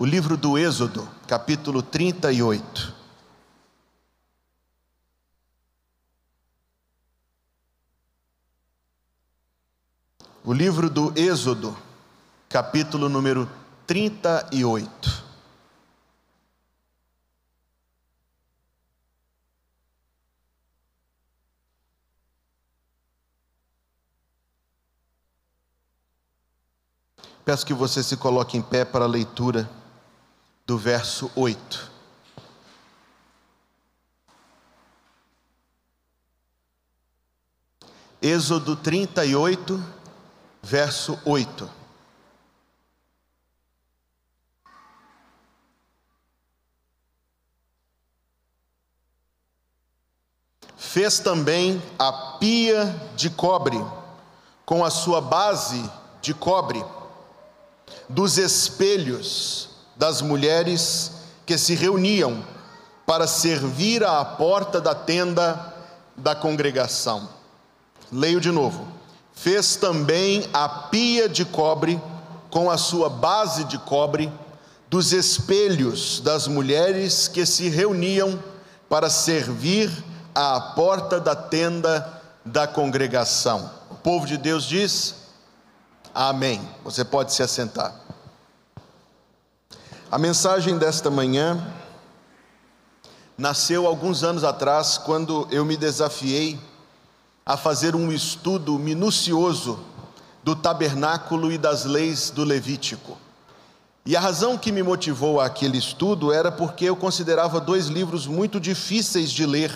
o livro do Êxodo, capítulo 38. O livro do Êxodo, capítulo número 38. Peço que você se coloque em pé para a leitura do verso 8. Êxodo 38, verso 8. Fez também a pia de cobre, com a sua base de cobre, dos espelhos das mulheres que se reuniam para servir à porta da tenda da congregação. Leio de novo. Fez também a pia de cobre com a sua base de cobre dos espelhos das mulheres que se reuniam para servir à porta da tenda da congregação. O povo de Deus diz: Amém. Você pode se assentar. A mensagem desta manhã nasceu alguns anos atrás, quando eu me desafiei a fazer um estudo minucioso do tabernáculo e das leis do Levítico. E a razão que me motivou àquele estudo era porque eu considerava dois livros muito difíceis de ler.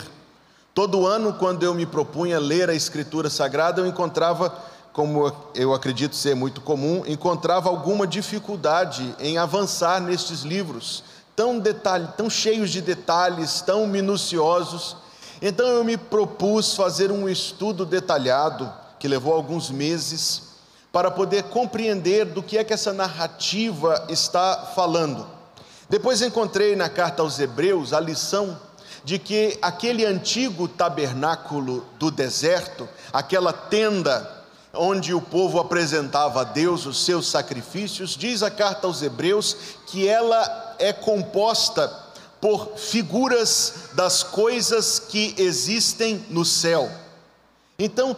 Todo ano, quando eu me propunha ler a Escritura Sagrada, eu encontrava como eu acredito ser muito comum, encontrava alguma dificuldade em avançar nestes livros, tão, detalhe, tão cheios de detalhes, tão minuciosos. Então eu me propus fazer um estudo detalhado, que levou alguns meses, para poder compreender do que é que essa narrativa está falando. Depois encontrei na carta aos Hebreus a lição de que aquele antigo tabernáculo do deserto, aquela tenda onde o povo apresentava a Deus os seus sacrifícios, diz a carta aos Hebreus que ela é composta por figuras das coisas que existem no céu. Então,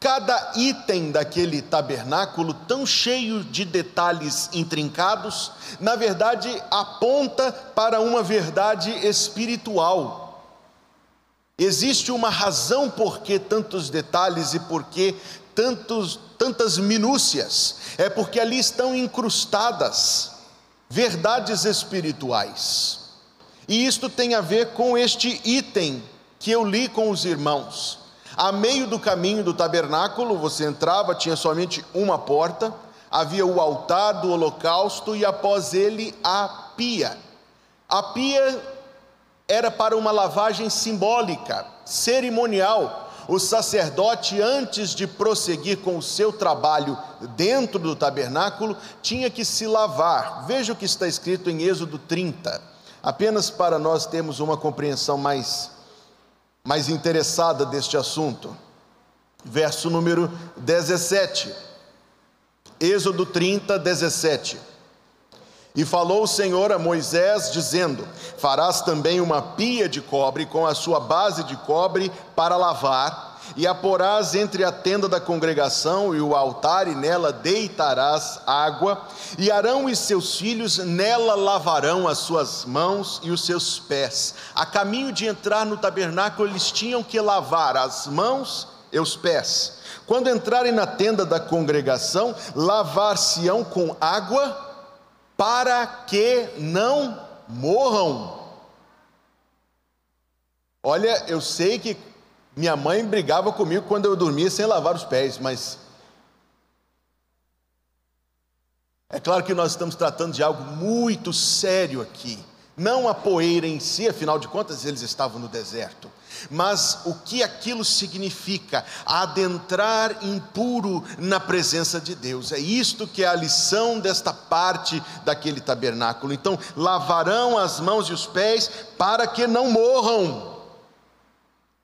cada item daquele tabernáculo, tão cheio de detalhes intrincados, na verdade aponta para uma verdade espiritual. Existe uma razão por que tantos detalhes e por que tantos, tantas minúcias, é porque ali estão incrustadas verdades espirituais. E isto tem a ver com este item que eu li com os irmãos. A meio do caminho do tabernáculo, você entrava, tinha somente uma porta, havia o altar do holocausto e após ele a pia. A pia era para uma lavagem simbólica, cerimonial, o sacerdote, antes de prosseguir com o seu trabalho dentro do tabernáculo, tinha que se lavar. Veja o que está escrito em Êxodo 30, apenas para nós termos uma compreensão mais, mais interessada deste assunto. Verso número 17. Êxodo 30, 17. E falou o Senhor a Moisés, dizendo: Farás também uma pia de cobre com a sua base de cobre para lavar, e a porás entre a tenda da congregação e o altar, e nela deitarás água, e Arão e seus filhos nela lavarão as suas mãos e os seus pés. A caminho de entrar no tabernáculo, eles tinham que lavar as mãos e os pés. Quando entrarem na tenda da congregação, lavar-se-ão com água para que não morram. Olha, eu sei que minha mãe brigava comigo quando eu dormia sem lavar os pés, mas é claro que nós estamos tratando de algo muito sério aqui. Não a poeira em si, afinal de contas eles estavam no deserto, mas o que aquilo significa, adentrar impuro na presença de Deus. É isto que é a lição desta parte daquele tabernáculo. Então, lavarão as mãos e os pés para que não morram.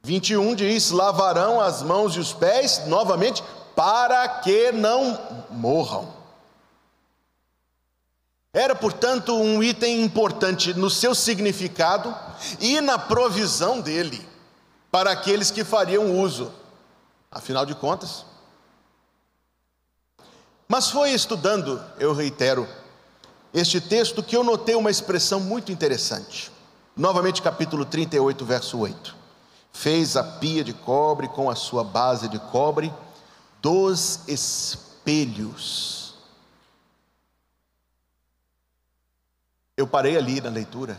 21 diz: lavarão as mãos e os pés, novamente, para que não morram. Era, portanto, um item importante no seu significado e na provisão dele para aqueles que fariam uso. Afinal de contas, mas foi estudando, eu reitero, este texto que eu notei uma expressão muito interessante. Novamente, capítulo 38, verso 8. Fez a pia de cobre com a sua base de cobre dos espelhos. Eu parei ali na leitura.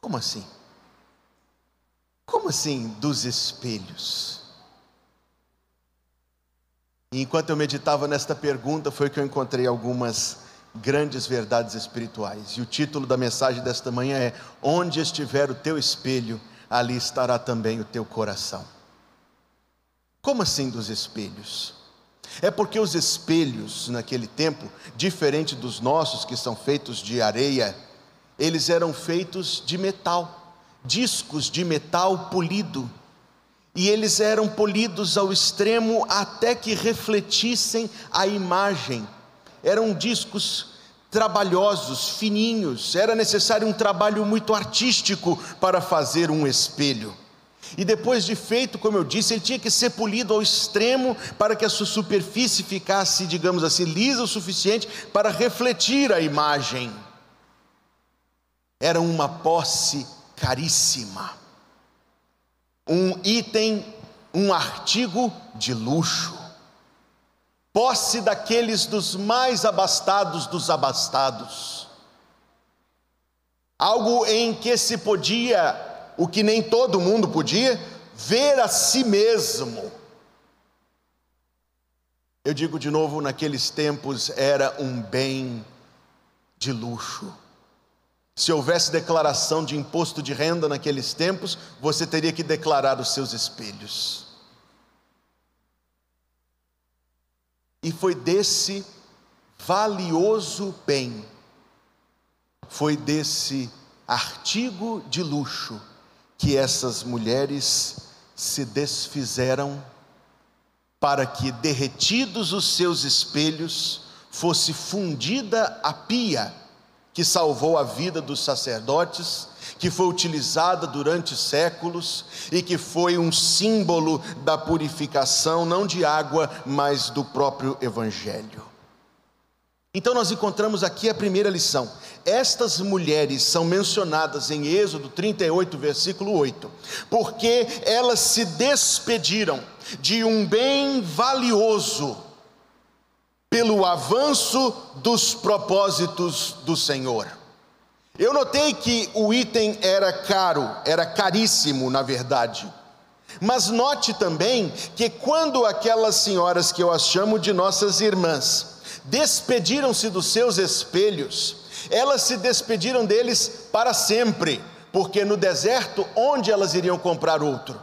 Como assim? Como assim dos espelhos? E enquanto eu meditava nesta pergunta, foi que eu encontrei algumas grandes verdades espirituais. E o título da mensagem desta manhã é: Onde estiver o teu espelho, ali estará também o teu coração. Como assim dos espelhos? É porque os espelhos naquele tempo, diferente dos nossos que são feitos de areia, eles eram feitos de metal, discos de metal polido e eles eram polidos ao extremo até que refletissem a imagem. Eram discos trabalhosos, fininhos, era necessário um trabalho muito artístico para fazer um espelho. E depois de feito, como eu disse, ele tinha que ser polido ao extremo para que a sua superfície ficasse, digamos assim, lisa o suficiente para refletir a imagem. Era uma posse caríssima. Um item, um artigo de luxo, posse daqueles dos mais abastados dos abastados, algo em que se podia, o que nem todo mundo podia, ver a si mesmo. Eu digo de novo, naqueles tempos era um bem de luxo. Se houvesse declaração de imposto de renda naqueles tempos, você teria que declarar os seus espelhos. E foi desse valioso bem, foi desse artigo de luxo que essas mulheres se desfizeram para que, derretidos os seus espelhos, fosse fundida a pia que salvou a vida dos sacerdotes, que foi utilizada durante séculos e que foi um símbolo da purificação, não de água, mas do próprio Evangelho. Então, nós encontramos aqui a primeira lição. Estas mulheres são mencionadas em Êxodo 38, versículo 8, porque elas se despediram de um bem valioso pelo avanço dos propósitos do Senhor. Eu notei que o item era caro, era caríssimo, na verdade. Mas note também que quando aquelas senhoras que eu as chamo de nossas irmãs despediram-se dos seus espelhos, elas se despediram deles para sempre, porque no deserto onde elas iriam comprar outro?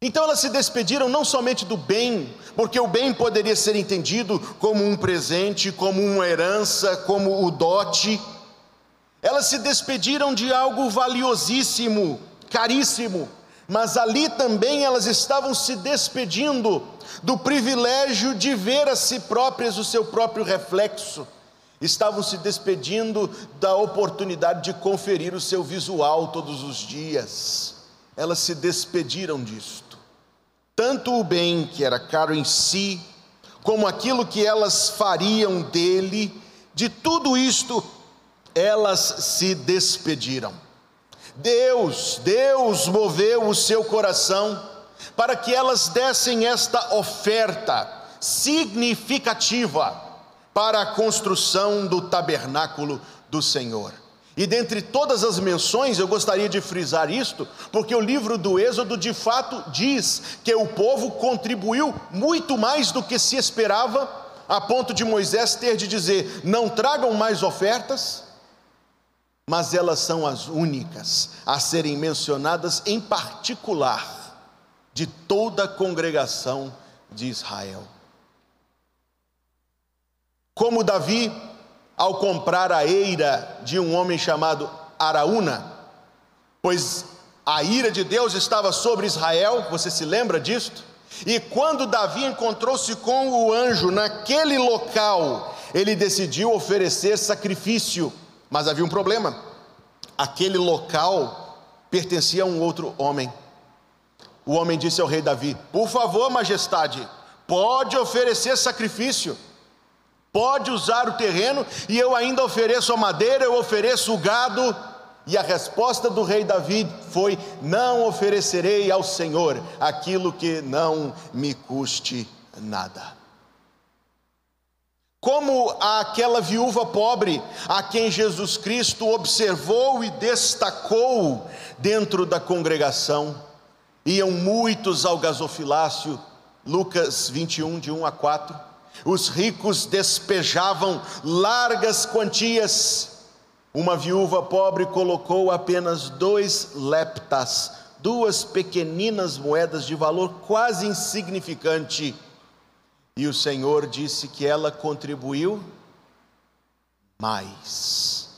Então elas se despediram não somente do bem, porque o bem poderia ser entendido como um presente, como uma herança, como o dote. Elas se despediram de algo valiosíssimo, caríssimo, mas ali também elas estavam se despedindo do privilégio de ver a si próprias o seu próprio reflexo. Estavam se despedindo da oportunidade de conferir o seu visual todos os dias. Elas se despediram disso tanto o bem que era caro em si, como aquilo que elas fariam dele, de tudo isto elas se despediram. Deus, Deus moveu o seu coração para que elas dessem esta oferta significativa para a construção do tabernáculo do Senhor. E dentre todas as menções, eu gostaria de frisar isto, porque o livro do Êxodo de fato diz que o povo contribuiu muito mais do que se esperava, a ponto de Moisés ter de dizer: não tragam mais ofertas, mas elas são as únicas a serem mencionadas em particular de toda a congregação de Israel. Como Davi ao comprar a eira de um homem chamado Araúna, pois a ira de Deus estava sobre Israel, você se lembra disto? E quando Davi encontrou-se com o anjo naquele local, ele decidiu oferecer sacrifício, mas havia um problema. Aquele local pertencia a um outro homem. O homem disse ao rei Davi: Por favor, majestade, pode oferecer sacrifício, pode usar o terreno, e eu ainda ofereço a madeira, eu ofereço o gado. E a resposta do rei Davi foi: Não oferecerei ao Senhor aquilo que não me custe nada. Como aquela viúva pobre, a quem Jesus Cristo observou e destacou dentro da congregação, iam muitos ao gasofilácio, Lucas 21, de 1 a 4. Os ricos despejavam largas quantias. Uma viúva pobre colocou apenas dois leptas, duas pequeninas moedas de valor quase insignificante. E o Senhor disse que ela contribuiu mais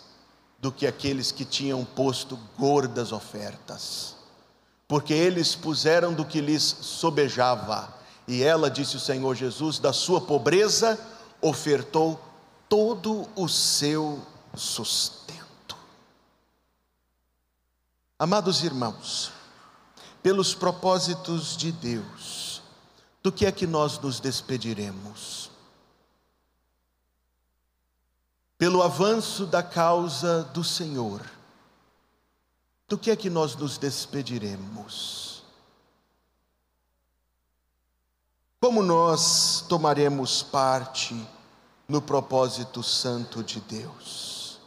do que aqueles que tinham posto gordas ofertas porque eles puseram do que lhes sobejava. E ela, disse o Senhor Jesus, da sua pobreza ofertou todo o seu sustento. Amados irmãos, pelos propósitos de Deus, do que é que nós nos despediremos? Pelo avanço da causa do Senhor, do que é que nós nos despediremos? Como nós tomaremos parte no propósito santo de Deus?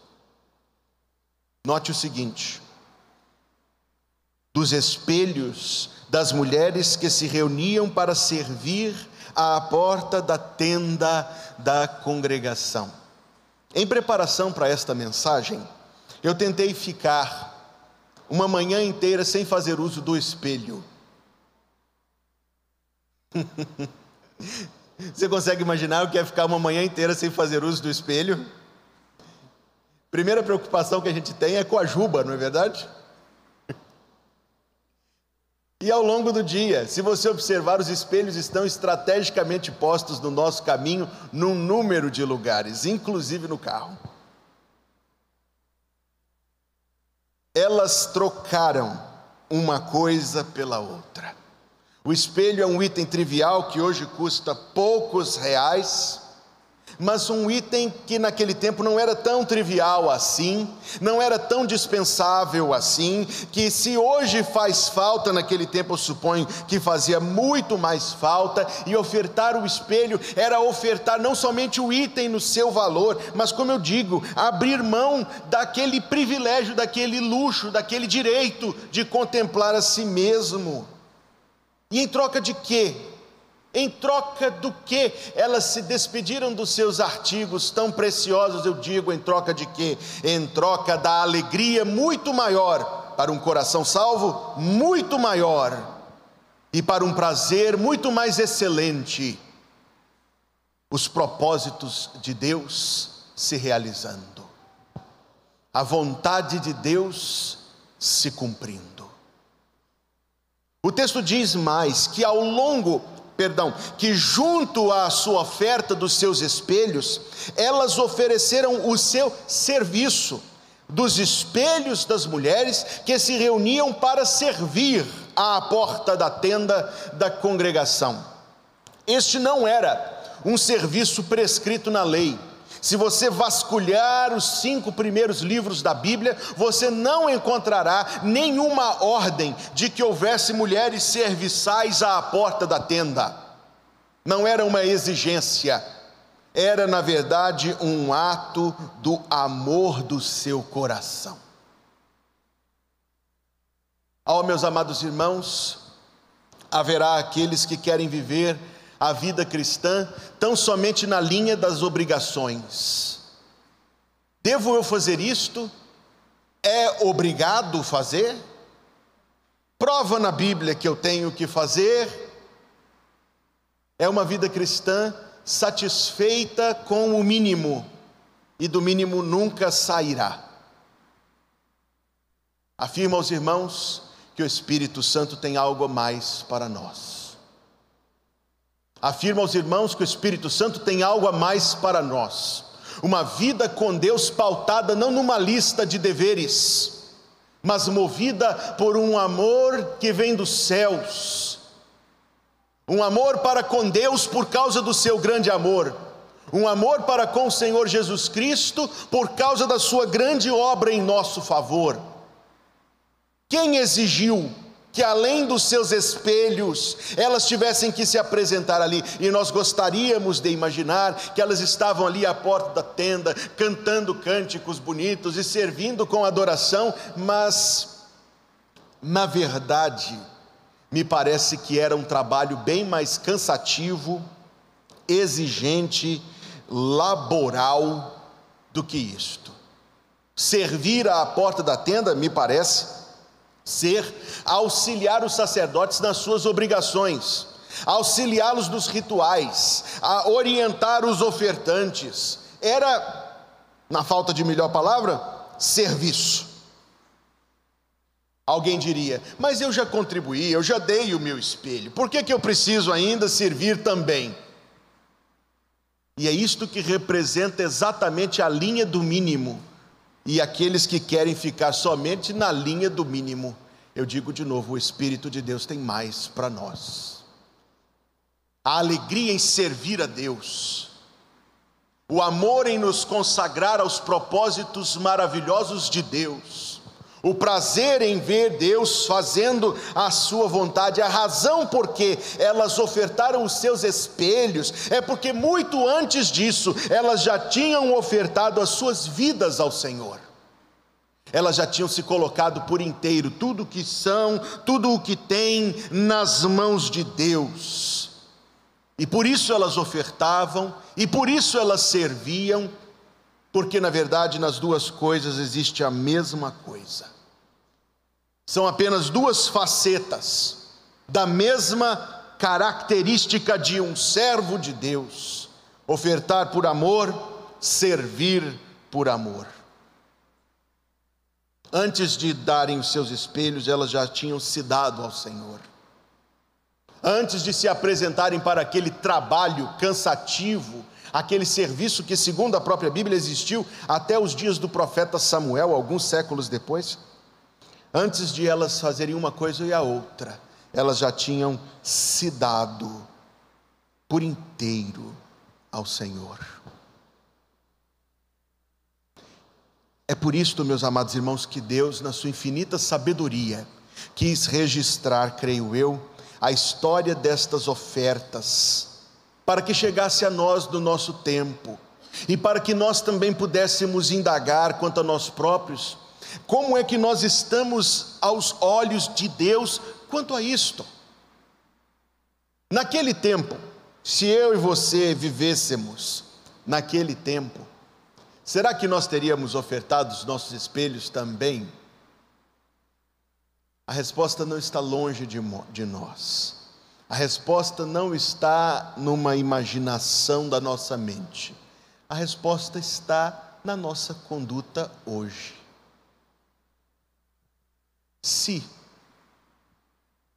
Note o seguinte: dos espelhos das mulheres que se reuniam para servir à porta da tenda da congregação. Em preparação para esta mensagem, eu tentei ficar uma manhã inteira sem fazer uso do espelho. Você consegue imaginar o que é ficar uma manhã inteira sem fazer uso do espelho? Primeira preocupação que a gente tem é com a juba, não é verdade? E ao longo do dia, se você observar, os espelhos estão estrategicamente postos no nosso caminho num número de lugares, inclusive no carro. elas trocaram uma coisa pela outra. O espelho é um item trivial que hoje custa poucos reais, mas um item que naquele tempo não era tão trivial assim, não era tão dispensável assim, que se hoje faz falta, naquele tempo eu suponho que fazia muito mais falta, e ofertar o espelho era ofertar não somente o item no seu valor, mas como eu digo, abrir mão daquele privilégio, daquele luxo, daquele direito de contemplar a si mesmo. E em troca de quê? Em troca do que elas se despediram dos seus artigos tão preciosos, eu digo, em troca de quê? Em troca da alegria muito maior para um coração salvo, muito maior, e para um prazer muito mais excelente, os propósitos de Deus se realizando, a vontade de Deus se cumprindo. O texto diz mais que ao longo perdão, que junto à sua oferta dos seus espelhos, elas ofereceram o seu serviço dos espelhos das mulheres que se reuniam para servir à porta da tenda da congregação. Este não era um serviço prescrito na lei. Se você vasculhar os cinco primeiros livros da Bíblia, você não encontrará nenhuma ordem de que houvesse mulheres serviçais à porta da tenda. Não era uma exigência, era na verdade um ato do amor do seu coração. Ao meus amados irmãos, haverá aqueles que querem viver a vida cristã tão somente na linha das obrigações. Devo eu fazer isto? É obrigado fazer? Prova na Bíblia que eu tenho que fazer? É uma vida cristã satisfeita com o mínimo e do mínimo nunca sairá. Afirma aos irmãos que o Espírito Santo tem algo a mais para nós. Afirma aos irmãos que o Espírito Santo tem algo a mais para nós. Uma vida com Deus pautada não numa lista de deveres, mas movida por um amor que vem dos céus. Um amor para com Deus por causa do seu grande amor. Um amor para com o Senhor Jesus Cristo por causa da sua grande obra em nosso favor. Quem exigiu que além dos seus espelhos, elas tivessem que se apresentar ali, e nós gostaríamos de imaginar que elas estavam ali à porta da tenda, cantando cânticos bonitos e servindo com adoração, mas, na verdade, me parece que era um trabalho bem mais cansativo, exigente, laboral do que isto. Servir à porta da tenda, me parece, ser auxiliar os sacerdotes nas suas obrigações, auxiliá-los nos rituais, a orientar os ofertantes. Era, na falta de melhor palavra, serviço. Alguém diria, mas eu já contribuí, eu já dei o meu espelho, por que, que eu preciso ainda servir também? E é isto que representa exatamente a linha do mínimo e aqueles que querem ficar somente na linha do mínimo. Eu digo de novo: o Espírito de Deus tem mais para nós. A alegria em servir a Deus, o amor em nos consagrar aos propósitos maravilhosos de Deus, o prazer em ver Deus fazendo a sua vontade, a razão por que elas ofertaram os seus espelhos, é porque muito antes disso elas já tinham ofertado as suas vidas ao Senhor. Elas já tinham se colocado por inteiro, tudo o que são, tudo o que têm, nas mãos de Deus. E por isso elas ofertavam, e por isso elas serviam, porque na verdade nas duas coisas existe a mesma coisa. São apenas duas facetas da mesma característica de um servo de Deus: ofertar por amor, servir por amor. Antes de darem os seus espelhos, elas já tinham se dado ao Senhor. Antes de se apresentarem para aquele trabalho cansativo, aquele serviço que, segundo a própria Bíblia, existiu até os dias do profeta Samuel, alguns séculos depois. Antes de elas fazerem uma coisa e a outra, elas já tinham se dado por inteiro ao Senhor. É por isto, meus amados irmãos, que Deus, na sua infinita sabedoria, quis registrar, creio eu, a história destas ofertas para que chegasse a nós do nosso tempo e para que nós também pudéssemos indagar quanto a nós próprios, como é que nós estamos aos olhos de Deus quanto a isto. Naquele tempo, se eu e você vivêssemos naquele tempo, será que nós teríamos ofertado os nossos espelhos também? A resposta não está longe de, de nós. A resposta não está numa imaginação da nossa mente. A resposta está na nossa conduta hoje. Se,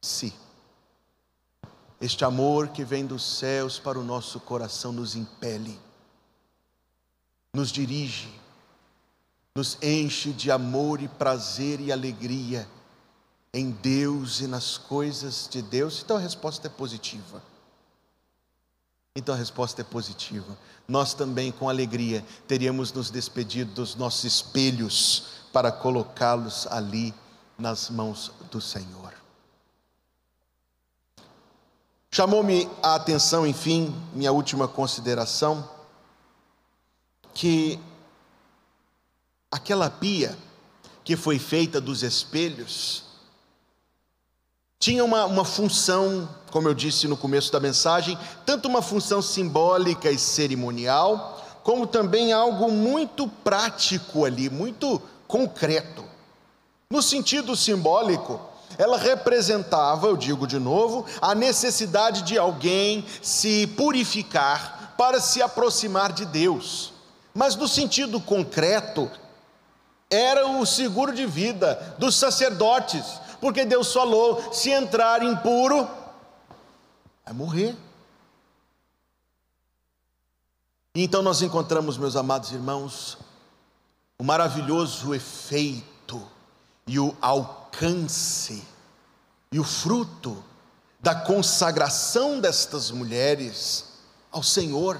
se, este amor que vem dos céus para o nosso coração nos impele, nos dirige, nos enche de amor e prazer e alegria em Deus e nas coisas de Deus, então a resposta é positiva. Então a resposta é positiva. Nós também, com alegria, teríamos nos despedido dos nossos espelhos para colocá-los ali nas mãos do Senhor. Chamou-me a atenção, enfim, minha última consideração, que aquela pia que foi feita dos espelhos, tinha uma, uma função, como eu disse no começo da mensagem, tanto uma função simbólica e cerimonial, como também algo muito prático ali, muito concreto. No sentido simbólico, ela representava, eu digo de novo, a necessidade de alguém se purificar para se aproximar de Deus. Mas no sentido concreto, era o seguro de vida dos sacerdotes, porque Deus falou: se entrar impuro, vai morrer. Então nós encontramos, meus amados irmãos, o maravilhoso efeito e o alcance e o fruto da consagração destas mulheres ao Senhor.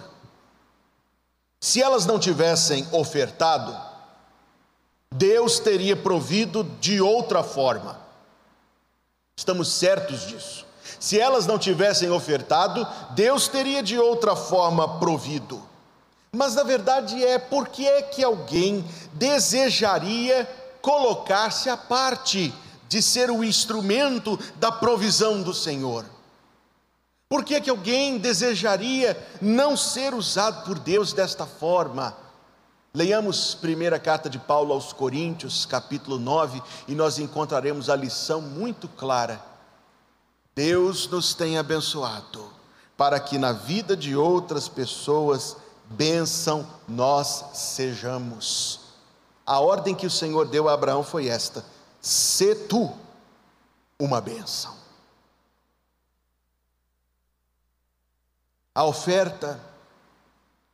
Se elas não tivessem ofertado, Deus teria provido de outra forma. Estamos certos disso. Se elas não tivessem ofertado, Deus teria de outra forma provido. Mas na verdade é porque é que alguém desejaria colocar-se à parte de ser o instrumento da provisão do Senhor? Por que, que alguém desejaria não ser usado por Deus desta forma? Leiamos primeira carta de Paulo aos Coríntios, capítulo 9, e nós encontraremos a lição muito clara. Deus nos tem abençoado para que na vida de outras pessoas bênção nós sejamos. A ordem que o Senhor deu a Abraão foi esta: se tu uma bênção. A oferta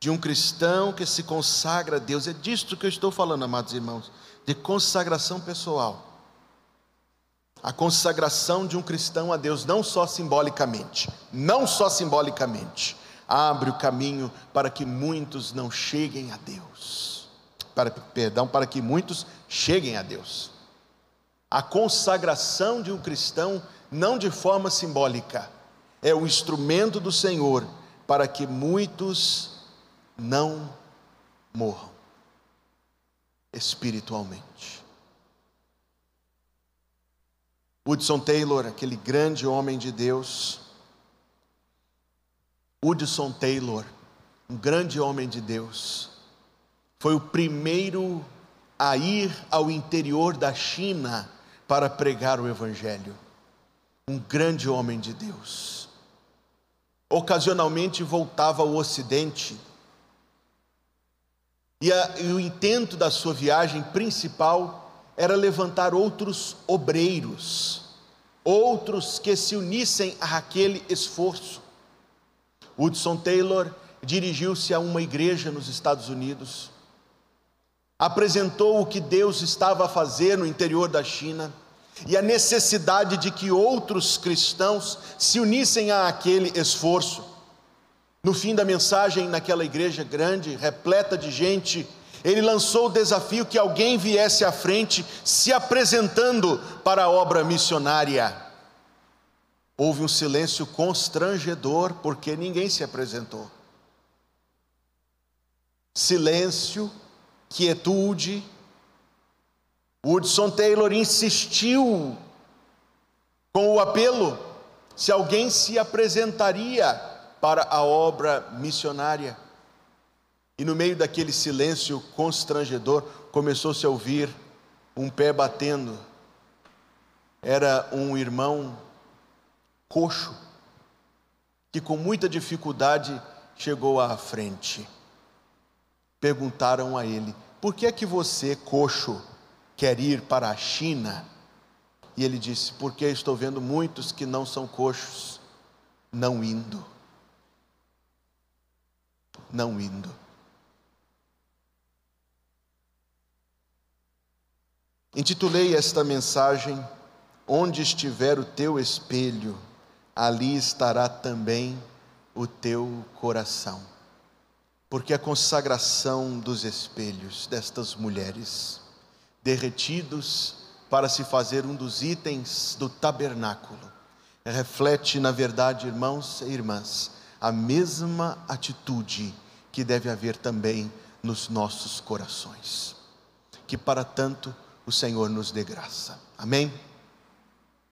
de um cristão que se consagra a Deus, é disto que eu estou falando, amados irmãos, de consagração pessoal. A consagração de um cristão a Deus, não só simbolicamente, não só simbolicamente, abre o caminho para que muitos não cheguem a Deus. Para, perdão, para que muitos cheguem a Deus. A consagração de um cristão, não de forma simbólica, é o instrumento do Senhor para que muitos não morram espiritualmente. Hudson Taylor, aquele grande homem de Deus, Hudson Taylor, um grande homem de Deus, foi o primeiro a ir ao interior da China para pregar o Evangelho. Um grande homem de Deus. Ocasionalmente voltava ao Ocidente, e, a, e o intento da sua viagem principal era levantar outros obreiros, outros que se unissem àquele esforço. Hudson Taylor dirigiu-se a uma igreja nos Estados Unidos apresentou o que Deus estava a fazer no interior da China e a necessidade de que outros cristãos se unissem a aquele esforço. No fim da mensagem, naquela igreja grande, repleta de gente, ele lançou o desafio que alguém viesse à frente se apresentando para a obra missionária. Houve um silêncio constrangedor porque ninguém se apresentou. Silêncio quietude. Woodson Taylor insistiu com o apelo se alguém se apresentaria para a obra missionária. E no meio daquele silêncio constrangedor, começou-se a ouvir um pé batendo. Era um irmão coxo, que com muita dificuldade chegou à frente perguntaram a ele: Por que é que você, coxo, quer ir para a China? E ele disse: Porque estou vendo muitos que não são coxos, não indo. Não indo. Intitulei esta mensagem: Onde estiver o teu espelho, ali estará também o teu coração porque a consagração dos espelhos destas mulheres, derretidos para se fazer um dos itens do tabernáculo, reflete, na verdade, irmãos e irmãs, a mesma atitude que deve haver também nos nossos corações. Que para tanto o Senhor nos dê graça. Amém?